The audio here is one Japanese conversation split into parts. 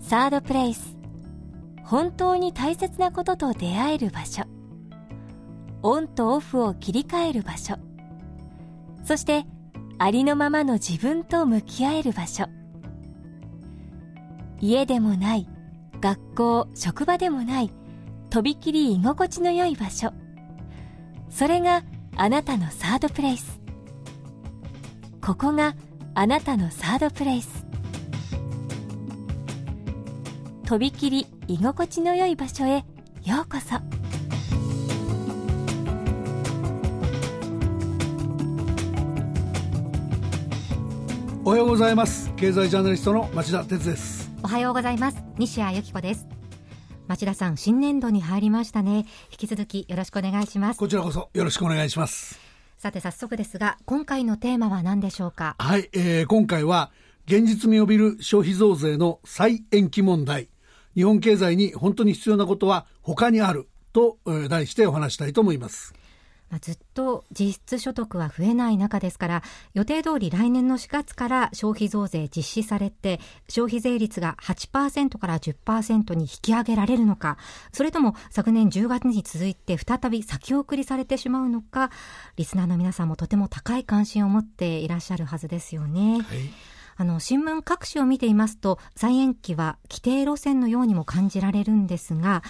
サードプレイス本当に大切なことと出会える場所。オンとオフを切り替える場所。そしてありのままの自分と向き合える場所。家でもない学校職場でもないとびきり居心地の良い場所。それがあなたのサードプレイス。ここがあなたのサードプレイス。とびきり居心地の良い場所へようこそ。おはようございます。経済ジャーナリストの町田哲です。はようございます。西谷由紀子です。町田さん新年度に入りましたね。引き続きよろしくお願いします。こちらこそよろしくお願いします。さて早速ですが今回のテーマは何でしょうか？はい、えー、今回は現実味を帯びる消費増税の再延期問題。日本経済に本当に必要なことは他にあると、えー題してお話したいと思いますまあずっと実質所得は増えない中ですから予定通り来年の4月から消費増税実施されて消費税率が8%から10%に引き上げられるのかそれとも昨年10月に続いて再び先送りされてしまうのかリスナーの皆さんもとても高い関心を持っていらっしゃるはずですよね。はいあの新聞各紙を見ていますと再延期は規定路線のようにも感じられるんですが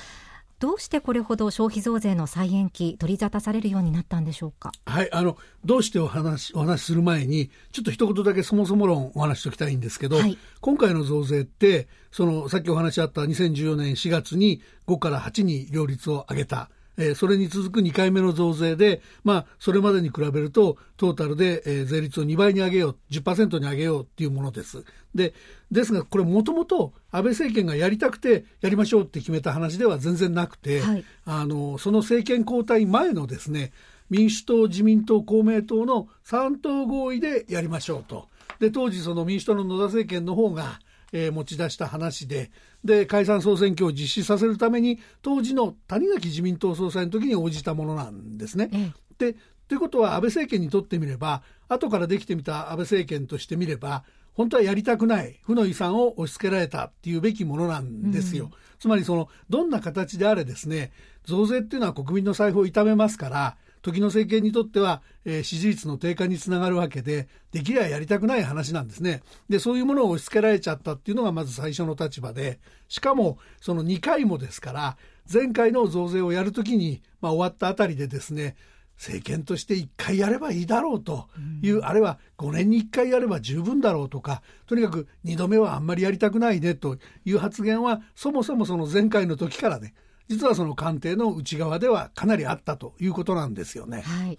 どうしてこれほど消費増税の再延期取り沙汰されるようになったんでしょうか？はい、あの、どうしてお話、お話しする前に、ちょっと一言だけそもそも論お話ししておきたいんですけど、はい今回の増税って、その、さっきお話しあった2014年4月に5から8に両立を上げた。えーそれに続く2回目の増税で、まあ、それまでに比べると、トータルで、えー税率を2倍に上げよう、10%に上げようっていうものです。で、ですが、これもともと安倍政権がやりたくてやりましょうって決めた話では全然なくて、はいあの、その政権交代前のですね、民主党、自民党、公明党の3党合意でやりましょうと。で、当時その民主党の野田政権の方が、えー持ち出した話で、で、解散総選挙を実施させるために、当時の谷垣自民党総裁の時に応じたものなんですね。えで、ということは安倍政権にとってみれば、後からできてみた安倍政権としてみれば、本当はやりたくない負の遺産を押し付けられたっていうべきものなんですよ。つまりその、どんな形であれですね、増税っていうのは国民の財布を痛めますから、時の政権にとっては、えー支持率の低下につながるわけで、できればやりたくない話なんですね。で、そういうものを押し付けられちゃったっていうのがまず最初の立場で、しかも、その2回もですから、前回の増税をやるときに、まあ終わったあたりでですね、政権として1回やればいいだろうという、あれは5年に1回やれば十分だろうとかとにかく2度目はあんまりやりたくないねという発言はそもそもその前回の時からね実はその官邸の内側ではかなりあったということなんですよね。はい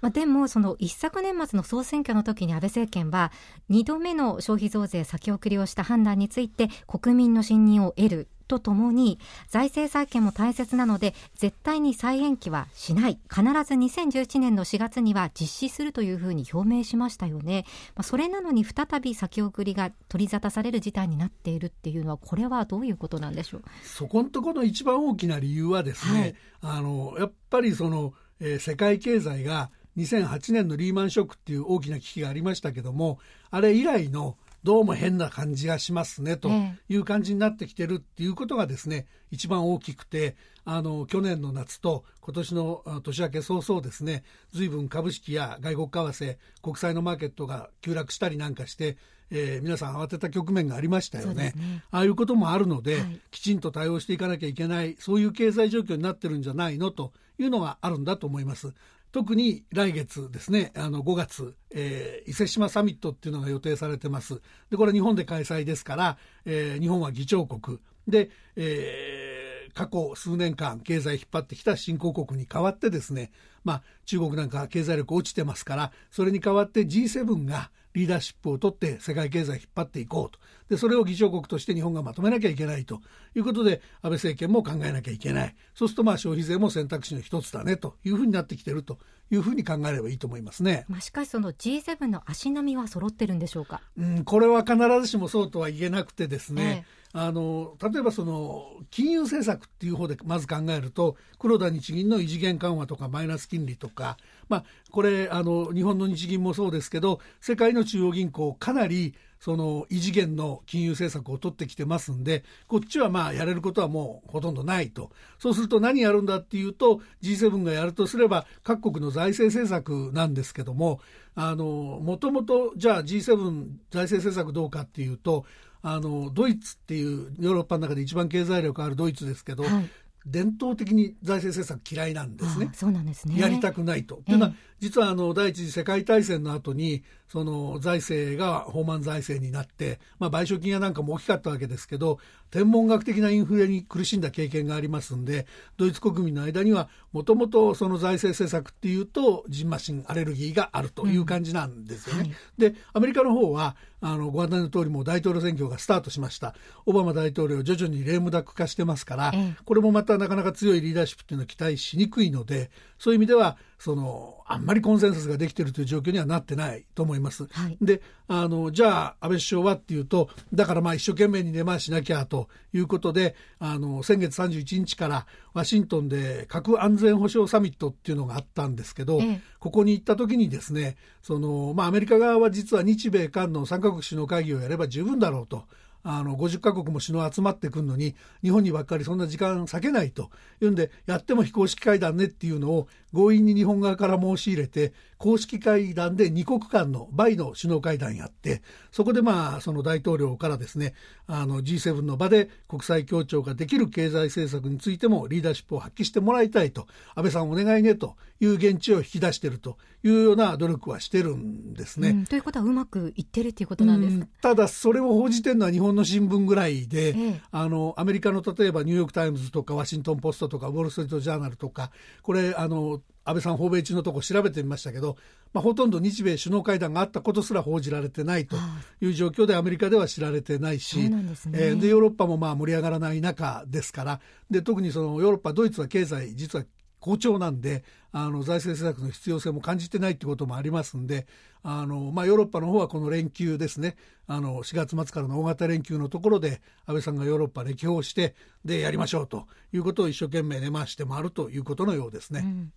まあ、でも、その一昨年末の総選挙の時に安倍政権は、2度目の消費増税先送りをした判断について、国民の信任を得るとともに、財政再建も大切なので、絶対に再延期はしない、必ず2011年の4月には実施するというふうに表明しましたよね。まあ、それなのに再び先送りが取り沙汰される事態になっているっていうのは、これはどういうことなんでしょう？そこのところの一番大きな理由はですね、あのやっぱりその、えー世界経済が2008年のリーマンショックっていう大きな危機がありましたけどもあれ以来のどうも変な感じがしますねとえいう感じになってきてるっていうことがですね一番大きくてあの去年の夏と今年のあ年明け早々ですね随分株式や外国為替国債のマーケットが急落したりなんかして、えー皆さん慌てた局面がありましたよね。すね。ああいうこともあるので、はい。きちんと対応していかなきゃいけないそういう経済状況になってるんじゃないのというのがあるんだと思います。特に来月ですね、あの5月、えー伊勢志摩サミットっていうのが予定されてます。で、これ日本で開催ですから、えー日本は議長国。で、えー過去数年間経済引っ張ってきた新興国に代わってですね、まあ、中国なんか経済力落ちてますからそれに代わって G7 がリーダーシップを取って世界経済引っ張っていこうと。でそれを議長国として日本がまとめなきゃいけないと。いうことで安倍政権も考えなきゃいけない。そうするとまあ消費税も選択肢の一つだねというふうになってきてるというふうに考えればいいと思いますね。まあ、しかしその G7 の足並みは揃ってるんでしょうか、うん、これは必ずしもそうとは言えなくてですね、ええあの例えばその金融政策っていう方でまず考えると黒田日銀の異次元緩和とかマイナス金利とか、まあ、これあの日本の日銀もそうですけど世界の中央銀行かなりその異次元の金融政策を取ってきてますんでこっちはまあやれることはもうほとんどないと。そうすると何やるんだっていうと G7 がやるとすれば各国の財政政策なんですけどももともとじゃあ G7 財政政策どうかっていうとあのドイツっていうヨーロッパの中で一番経済力あるドイツですけど、はい、伝統的に財政政策嫌いなんですね。そうなんですねやりたくないと。というのは実はあの第一次世界大戦の後にその財政が放満財政になって、まあ、賠償金やなんかも大きかったわけですけど天文学的なインフレに苦しんだ経験がありますんでドイツ国民の間にはもともとその財政政策っていうとジンマシンアレルギーがあるという感じなんですよね。うんはい、でアメリカの方はあのご案内の通りも大統領選挙がスタートしました。オバマ大統領徐々にレームダック化してますから、これもまたなかなか強いリーダーシップっていうのを期待しにくいのでそういう意味ではそのあんまりコンセンサスができているという状況にはなってないと思います。はい、であのじゃあ安倍首相はっていうとだからまあ一生懸命に根回しなきゃということであの先月31日からワシントンで核安全保障サミットっていうのがあったんですけど、ええ、ここに行った時にですねその、まあ、アメリカ側は実は日米韓の3カ国首脳会議をやれば十分だろうと。あの50カ国も首脳集まってくるのに日本にばっかりそんな時間割けないというんでやっても非公式会談ねっていうのを強引に日本側から申し入れて公式会談で2国間の倍の首脳会談やってそこでまあその大統領からですねあの G7 の場で国際協調ができる経済政策についてもリーダーシップを発揮してもらいたいと安倍さんお願いねという現地を引き出しているというような努力はしてるんですね。うん、ということはうまくいってるということなんですか、ただそれを報じてるのは日本の新聞ぐらいで、ええ、あのアメリカの例えばニューヨーク・タイムズとかワシントン・ポストとかウォール・ストリート・ジャーナルとかこれあの安倍さん訪米中のとこ調べてみましたけど、まあ、ほとんど日米首脳会談があったことすら報じられてないという状況でアメリカでは知られてないし、で、ね。えー、ヨーロッパもまあ盛り上がらない中ですからで特にそのヨーロッパドイツは経済実は好調なんであの財政政策の必要性も感じてないってこともありますんであの、まあ、ヨーロッパの方はこの連休ですね。あの4月末からの大型連休のところで安倍さんがヨーロッパ歴訪してでやりましょうということを一生懸命根回して回るということのようですね。うん。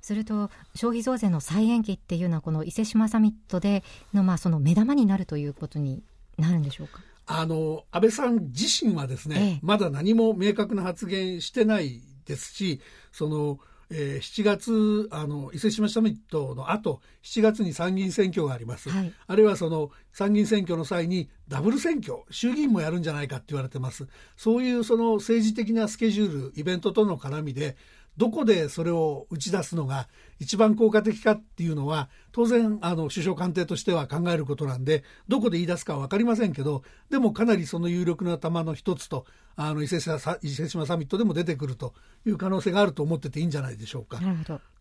すると消費増税の再延期っていうのはこの伊勢志摩サミットでのまあその目玉になるということになるんでしょうか？あの安倍さん自身はですね、ええ、まだ何も明確な発言してないですしそのえー、7月あの伊勢志摩サミットの後7月に参議院選挙があります、はい、あるいはその参議院選挙の際にダブル選挙衆議院もやるんじゃないかって言われてます。そういうその政治的なスケジュールイベントとの絡みでどこでそれを打ち出すのが一番効果的かっていうのは当然あの首相官邸としては考えることなんでどこで言い出すかは分かりませんけどでもかなりその有力な球の一つとあの伊勢志摩サミットでも出てくるという可能性があると思ってていいんじゃないでしょうか。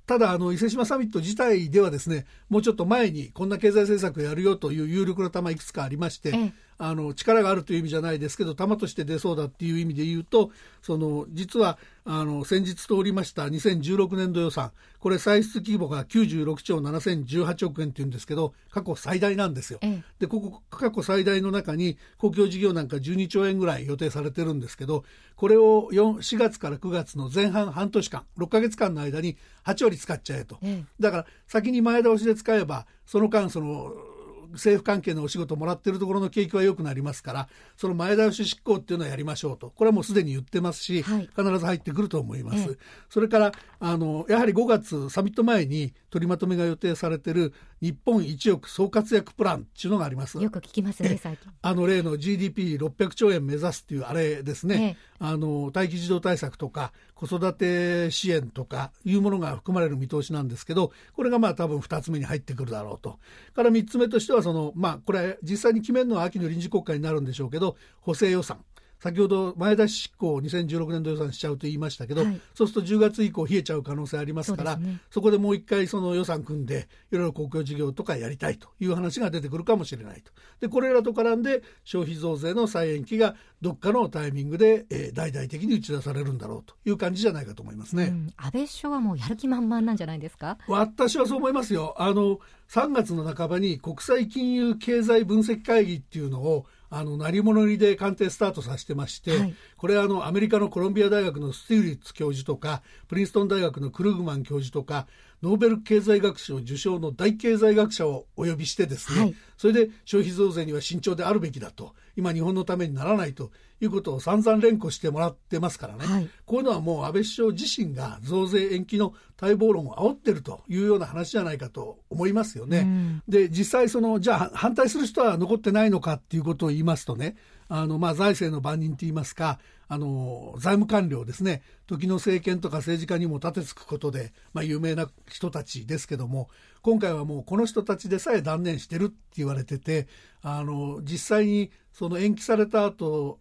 ただあの伊勢志摩サミット自体ではですねもうちょっと前にこんな経済政策やるよという有力な球いくつかありまして、ええ、あの力があるという意味じゃないですけど球として出そうだっていう意味で言うとその実はあの先日通りました2016年度予算。これ歳出規模が96兆7018億円っていうんですけど過去最大なんですよ。ええ、でここ過去最大の中に公共事業なんか12兆円ぐらい予定されてるんですけどこれを 4, 4月から9月の前半半年間6か月間の間に8割使っちゃえと、え、だから先に前倒しで使えばその間その政府関係のお仕事もらってるところの景気は良くなりますからその前倒し執行っていうのはやりましょうと。これはもうすでに言ってますし、はい、必ず入ってくると思います。ええ、それからあのやはり5月サミット前に取りまとめが予定されてる日本1億総活躍プランっていうのがあります。よく聞きますね最近。あの例の GDP600 兆円目指すっていうあれですね。え、あの待機児童対策とか子育て支援とかいうものが含まれる見通しなんですけどこれがまあ多分2つ目に入ってくるだろうと。から3つ目としてはそのまあこれ実際に決めるのは秋の臨時国会になるんでしょうけど補正予算先ほど前出し執行を2016年度予算しちゃうと言いましたけど、はい。そうすると10月以降冷えちゃう可能性ありますからそすね。そこでもう一回その予算組んでいろいろ公共事業とかやりたいという話が出てくるかもしれないと。でこれらと絡んで消費増税の再延期がどっかのタイミングで、えー大々的に打ち出されるんだろうという感じじゃないかと思いますね。うん。安倍首相はもうやる気満々なんじゃないですか？私はそう思いますよ。あの、3月の半ばに国際金融経済分析会議っていうのを、あの、成り物入りで官邸スタートさせてまして、はい。これはあの、アメリカのコロンビア大学のスティグリッツ教授とか、プリンストン大学のクルーグマン教授とか、ノーベル経済学賞受賞の大経済学者をお呼びしてですね、はいそれで消費増税には慎重であるべきだと、今日本のためにならないということを散々連呼してもらってますからね。はいこういうのはもう安倍首相自身が増税延期の待望論を煽ってるというような話じゃないかと思いますよね。うんで実際そのじゃあ反対する人は残ってないのかっていうことを言いますとねあのまあ財政の番人と言いますかあの財務官僚ですね。時の政権とか政治家にも立てつくことで、まあ、有名な人たちですけども今回はもうこの人たちでさえ断念してるって言われててあの実際にその延期された後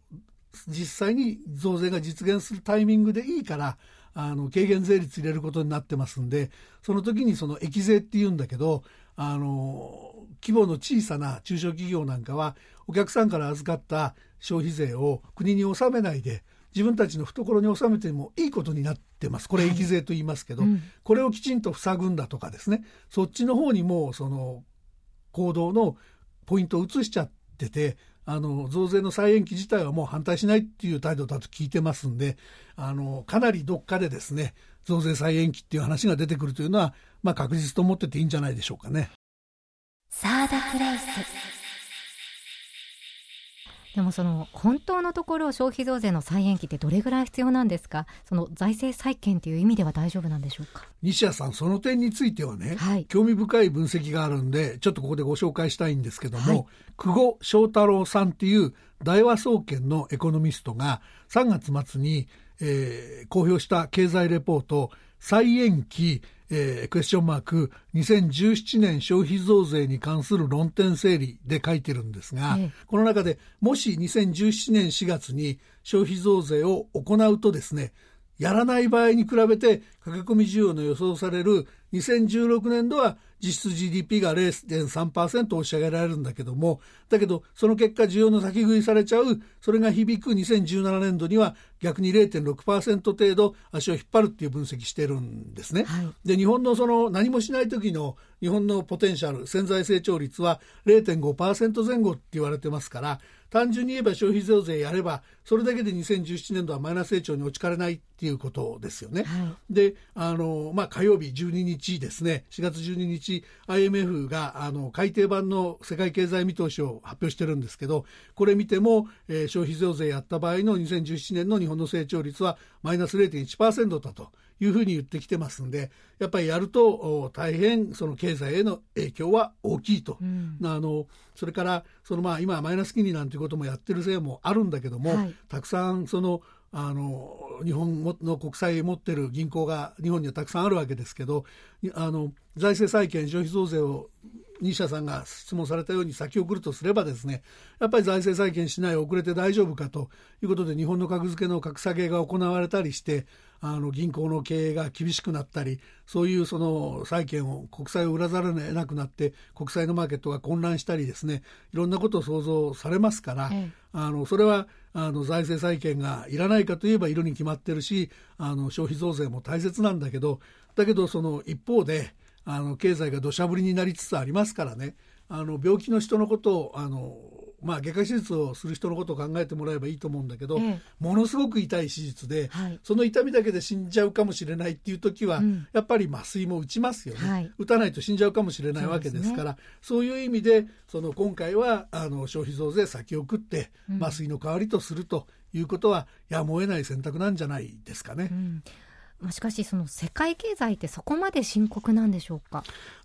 実際に増税が実現するタイミングでいいからあの軽減税率入れることになってますんでその時にその益税っていうんだけどあの規模の小さな中小企業なんかはお客さんから預かった消費税を国に納めないで自分たちの懐に納めてもいいことになってます。これ益税と言いますけど、うん。これをきちんと塞ぐんだとかですね。そっちの方にもうその行動のポイントを移しちゃっててあの増税の再延期自体はもう反対しないっていう態度だと聞いてますんであのかなりどっかでですね増税再延期っていう話が出てくるというのは、まあ、確実と思ってていいんじゃないでしょうかね。サードプレイスでもその本当のところ消費増税の再延期ってどれぐらい必要なんですか？その財政再建という意味では大丈夫なんでしょうか？西谷さんその点についてはね、はい。興味深い分析があるんでちょっとここでご紹介したいんですけども、はい。久保翔太郎さんっていう大和総研のエコノミストが3月末に、えー公表した経済レポート再延期、えークエスチョンマーク2017年消費増税に関する論点整理で書いてるんですが、ええ。この中でもし2017年4月に消費増税を行うとですねやらない場合に比べて駆け込み需要の予想される2016年度は実質 GDP が0.3%押し上げられるんだけどもだけどその結果需要の先食いされちゃうそれが響く2017年度には逆に0.6%程度足を引っ張るっていう分析してるんですね。はいで日本のその何もしない時の日本のポテンシャル潜在成長率は0.5%前後って言われてますから単純に言えば消費増税やればそれだけで2017年度はマイナス成長に落ちかねないっていうことですよね。はいであの、まあ、火曜日12日ですね4月12日 IMF があの改訂版の世界経済見通しを発表してるんですけどこれ見ても、えー消費増税やった場合の2017年の日本の成長率はマイナス0.1%だというふうに言ってきてますんでやっぱりやるとお大変その経済への影響は大きいと。うんあのそれからそのまあ今マイナス金利なんていうこともやってるせいもあるんだけども、はいたくさんそのあの日本の国債持ってる銀行が日本にはたくさんあるわけですけどあの財政再建消費増税を西田さんが質問されたように先送るとすればですねやっぱり財政再建しない遅れて大丈夫かということで日本の格付けの格下げが行われたりしてあの銀行の経営が厳しくなったりそういうその債券を国債を売らざるを得なくなって国債のマーケットが混乱したりですねいろんなことを想像されますから、ええ。あのそれはあの財政再建がいらないかといえばいるに決まってるしあの消費増税も大切なんだけどだけどその一方であの経済が土砂降りになりつつありますからね。あの病気の人のことをあの、まあ、外科手術をする人のことを考えてもらえばいいと思うんだけど、ええ。ものすごく痛い手術で、はい。その痛みだけで死んじゃうかもしれないっていう時は、うん。やっぱり麻酔も打ちますよね、はい。打たないと死んじゃうかもしれないわけですからそういう意味でその今回はあの消費増税先送ってうん。麻酔の代わりとするということはやむを得ない選択なんじゃないですかね。う。ん。まあ、しかしその世界経済ってそこまで深刻なんでしょうか？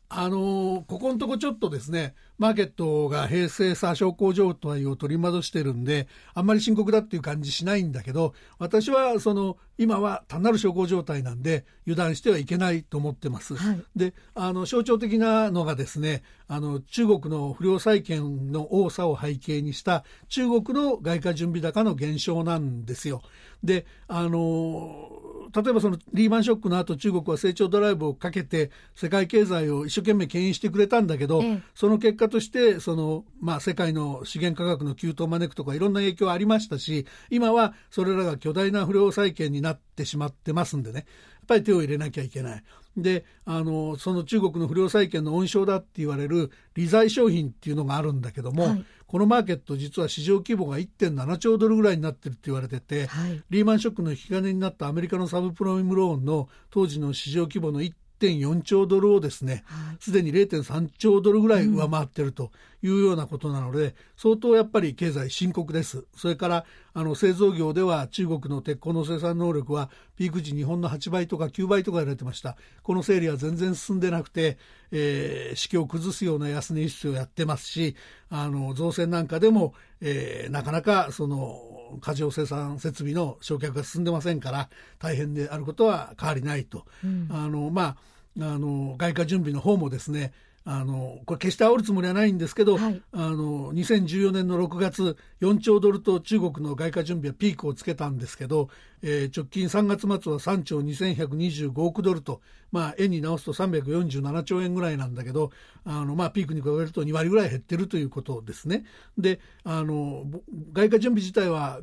あのここのとこちょっとですね、マーケットが平成さ小康状態を取り戻してるんで、あんまり深刻だっていう感じしないんだけど、私はその今は単なる小康状態なんで油断してはいけないと思ってます。はい、で、あの象徴的なのがですね、あの中国の不良債権の多さを背景にした中国の外貨準備高の減少なんですよ。で、あの例えばそのリーマンショックの後中国は成長ドライブをかけて世界経済を一生懸命牽引してくれたんだけど、ええ、その結果としてその、まあ、世界の資源価格の急騰を招くとかいろんな影響ありましたし今はそれらが巨大な不良債権になってしまってますんでね。やっぱり手を入れなきゃいけない。であのその中国の不良債権の温床だって言われる利財商品っていうのがあるんだけども、はい、このマーケット実は市場規模が1.7兆ドルぐらいになってるって言われてて、はい、リーマンショックの引き金になったアメリカのサブプライムローンの当時の市場規模の1.4兆ドルをですねすで、に0.3兆ドルぐらい上回ってるというようなことなので、うん、相当やっぱり経済深刻です。それからあの製造業では中国の鉄鋼の生産能力はピーク時日本の8倍とか9倍とか言われてました。この整理は全然進んでなくて、えー、市況を崩すような安値輸出をやってますし、あの造船なんかでも、えー、なかなかその過剰生産設備の焼却が進んでませんから大変であることは変わりないと、うん、あのまああの外貨準備の方もですねあのこれ決して煽るつもりはないんですけど、はい、あの2014年の6月4兆ドルと中国の外貨準備はピークをつけたんですけど、えー、直近3月末は3兆2125億ドルと、まあ、円に直すと347兆円ぐらいなんだけどあの、まあ、ピークに比べると2割ぐらい減ってるということですね。であの外貨準備自体は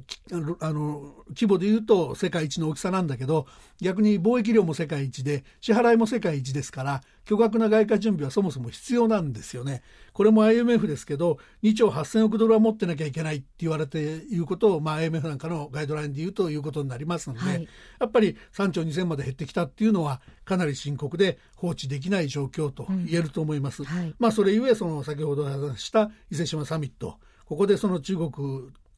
あの規模でいうと世界一の大きさなんだけど逆に貿易量も世界一で支払いも世界一ですから巨額な外貨準備はそもそも必要なんですよね。これも IMF ですけど2兆8000億ドルは持ってなきゃいけないって言われていることを、まあ、IMF なんかのガイドラインで言うということになりますので、はい、やっぱり3兆2000まで減ってきたっていうのはかなり深刻で放置できない状況と言えると思います。うんはい、まあ、それゆえその先ほど話した伊勢志摩サミットここでその中国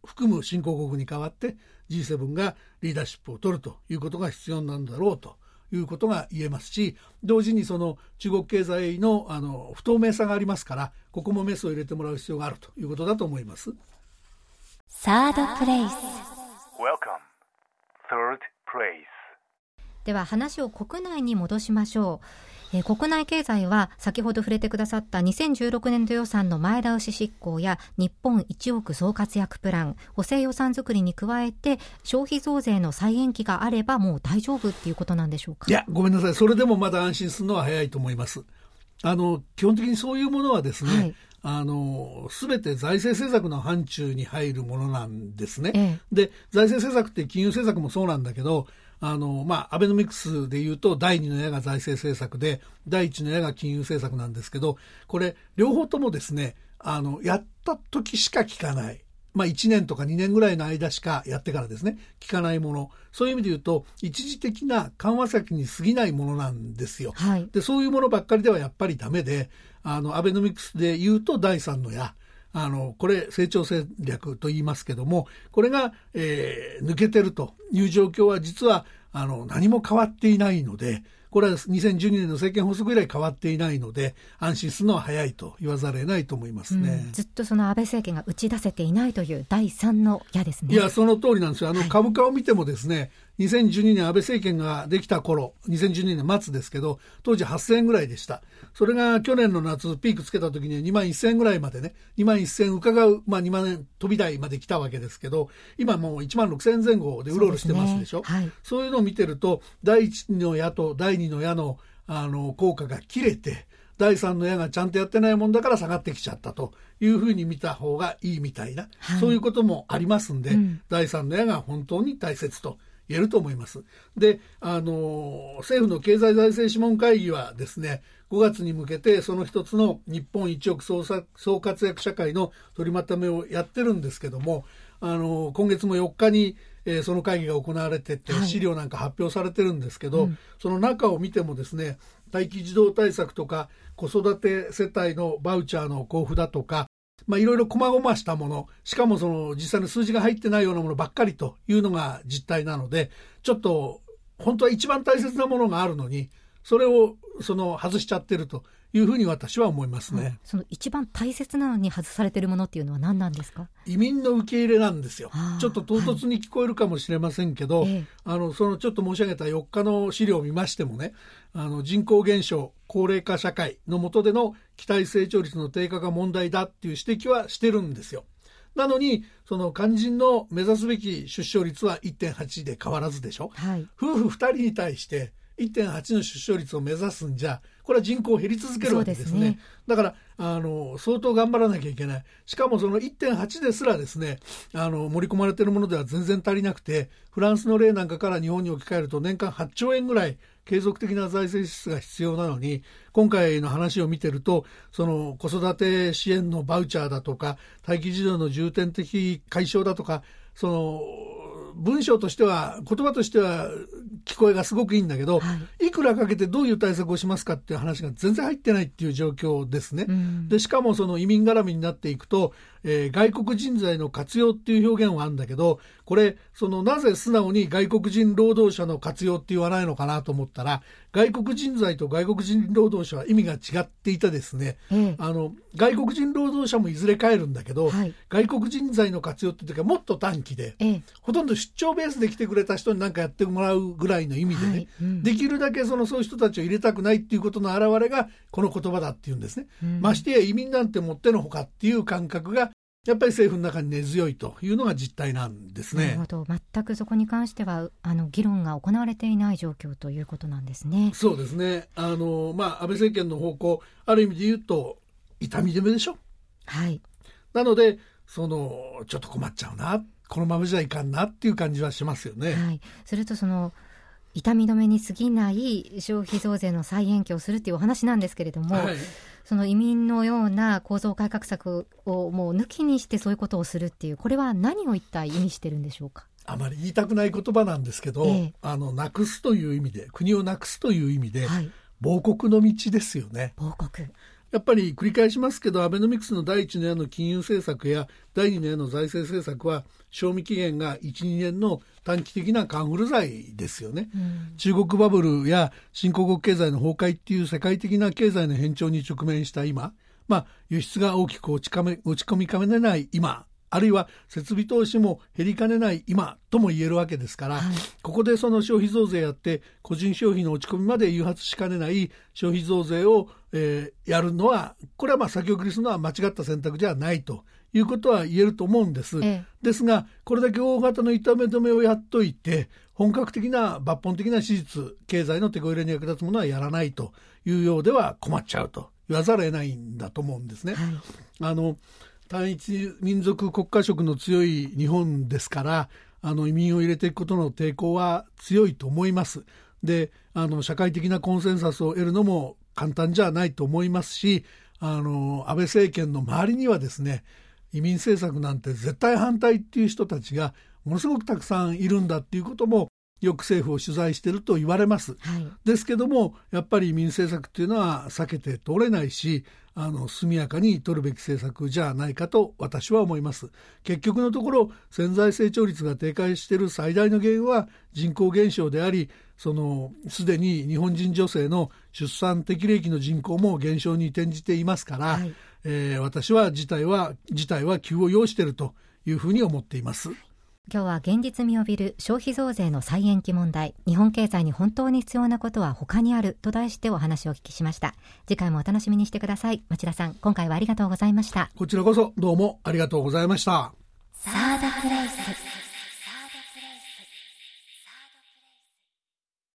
含む新興国に代わって G7 がリーダーシップを取るということが必要なんだろうということが言えますし同時にその中国経済のあの不透明さがありますからここもメスを入れてもらう必要があるということだと思います。サードプレイスでは話を国内に戻しましょうえー、国内経済は先ほど触れてくださった2016年度予算の前倒し執行や日本1億総活躍プラン補正予算作りに加えて消費増税の再延期があればもう大丈夫っていうことなんでしょうか？いやごめんなさい。それでもまだ安心するのは早いと思います。あの基本的にそういうものはですね、はい。あの全て財政政策の範疇に入るものなんですね。ええ、で財政政策って金融政策もそうなんだけどあの、まあ、アベノミクスでいうと、第2の矢が財政政策で、第1の矢が金融政策なんですけど、これ、両方ともですね、あの、やった時しか効かない。まあ、1年とか2年ぐらいの間しかやってからですね、効かないもの。そういう意味で言うと、一時的な緩和策に過ぎないものなんですよ。はい、で、そういうものばっかりではやっぱりダメで、あの、アベノミクスで言うと第3の矢。あの、これ、成長戦略と言いますけども、これが、えー、抜けてるという状況は実は、あの、何も変わっていないので、これは2012年の政権発足以来変わっていないので安心するのは早いと言わざるを得ないと思いますね、うん、ずっとその安倍政権が打ち出せていないという第三の矢ですね。いやその通りなんですよ。あの株価を見てもですね、はい2012年安倍政権ができた頃2012年末ですけど当時8000円ぐらいでした。それが去年の夏ピークつけた時には2万1000円ぐらいまでね2万1000円伺う、まあ、2万円飛び台まで来たわけですけど今もう1万6000円前後でうろうろしてますでしょ？そう、ね。はい、そういうのを見てると第1の矢と第2の矢のあの効果が切れて第3の矢がちゃんとやってないもんだから下がってきちゃったというふうに見た方がいいみたいな、はい、そういうこともありますんで、うん、第3の矢が本当に大切と言えると思います。で、あの、政府の経済財政諮問会議はですね、5月に向けてその一つの日本一億総総活躍社会の取りまとめをやってるんですけども、あの、今月も4日に、えー、その会議が行われてて、資料なんか発表されてるんですけど、うん、その中を見てもですね、待機児童対策とか子育て世帯のバウチャーの交付だとか、まあ、いろいろ細々したもの、しかもその実際の数字が入ってないようなものばっかりというのが実態なので、ちょっと本当は一番大切なものがあるのにそれをその外しちゃってるというふうに私は思いますね、その一番大切なのに外されているものっていうのは何なんですか？移民の受け入れなんですよ。ちょっと唐突に聞こえるかもしれませんけど、はい、あのそのちょっと申し上げた4日の資料を見ましてもねあの人口減少高齢化社会の下での期待成長率の低下が問題だっていう指摘はしてるんですよ。なのに、その肝心の目指すべき出生率は1.8で変わらずでしょ。はい、夫婦2人に対して1.8の出生率を目指すんじゃ、これは人口減り続けるわけですね。すねだから、あの、相当頑張らなきゃいけない。しかもその1.8ですらですね、あの、盛り込まれているものでは全然足りなくて、フランスの例なんかから日本に置き換えると年間8兆円ぐらい継続的な財政支出が必要なのに、今回の話を見てると、その子育て支援のバウチャーだとか、待機児童の重点的解消だとか、その、文章としては、言葉としては聞こえがすごくいいんだけど、はい、いくらかけてどういう対策をしますかっていう話が全然入ってないっていう状況ですね。うん、で、しかもその移民絡みになっていくと、えー、外国人材の活用っていう表現はあるんだけど、これ、そのなぜ素直に外国人労働者の活用って言わないのかなと思ったら、外国人材と外国人労働者は意味が違っていたですね、あの、外国人労働者もいずれ帰るんだけど、はい、外国人材の活用っていう時はもっと短期で、ほとんど出張ベースで来てくれた人に何かやってもらうぐらいの意味でね、はい。うん、できるだけそのそういう人たちを入れたくないっていうことの表れがこの言葉だっていうんですね。うん、ましてや移民なんてもってのほかっていう感覚がやっぱり政府の中に根強いというのが実態なんですね。なるほど。全くそこに関しては、あの、議論が行われていない状況ということなんですね。そうですね。あの、まあ、安倍政権の方向、ある意味で言うと、痛み止めでしょ。はい。なので、その、ちょっと困っちゃうな、このままじゃいかんなっていう感じはしますよね。はい。それとその、痛み止めに過ぎない消費増税の再延期をするっていうお話なんですけれども、はいその移民のような構造改革策をもう抜きにしてそういうことをするっていう、これは何を一体意味してるんでしょうか？あまり言いたくない言葉なんですけど、ええ、あの、なくすという意味で、国をなくすという意味で、はい、亡国の道ですよね。亡国。やっぱり繰り返しますけど、アベノミクスの第1年の金融政策や第2年の財政政策は、賞味期限が1、2年の短期的なカンフル剤ですよね、うん、中国バブルや新興国経済の崩壊っていう世界的な経済の変調に直面した今、まあ、輸出が大きく落ち落ち込みかねない今、あるいは設備投資も減りかねない今とも言えるわけですから、はい、ここでその消費増税やって個人消費の落ち込みまで誘発しかねない消費増税を、えー、やるのはこれはまあ先送りするのは間違った選択じゃないということは言えると思うんです。ええ、ですが、これだけ大型の痛め止めをやっといて、本格的な抜本的な手術、経済の手こ入れに役立つものはやらないというようでは困っちゃうと言わざるを得ないんだと思うんですね。はい、あの単一民族国家色の強い日本ですからあの移民を入れていくことの抵抗は強いと思います。であの社会的なコンセンサスを得るのも簡単じゃないと思いますしあの安倍政権の周りにはですね移民政策なんて絶対反対っていう人たちがものすごくたくさんいるんだっていうこともよく政府を取材してると言われます、はい、ですけどもやっぱり移民政策っていうのは避けて通れないしあの速やかに取るべき政策じゃないかと私は思います。結局のところ潜在成長率が低下している最大の原因は人口減少でありそのすでに日本人女性の出産適齢期の人口も減少に転じていますから、はい。えー、私は事態は事態は急を要しているというふうに思っています今日は現実味を帯びる消費増税の再延期問題。日本経済に本当に必要なことは他にあると題してお話をお聞きしました。次回もお楽しみにしてください。町田さん今回はありがとうございました。こちらこそどうもありがとうございました。サードプレイス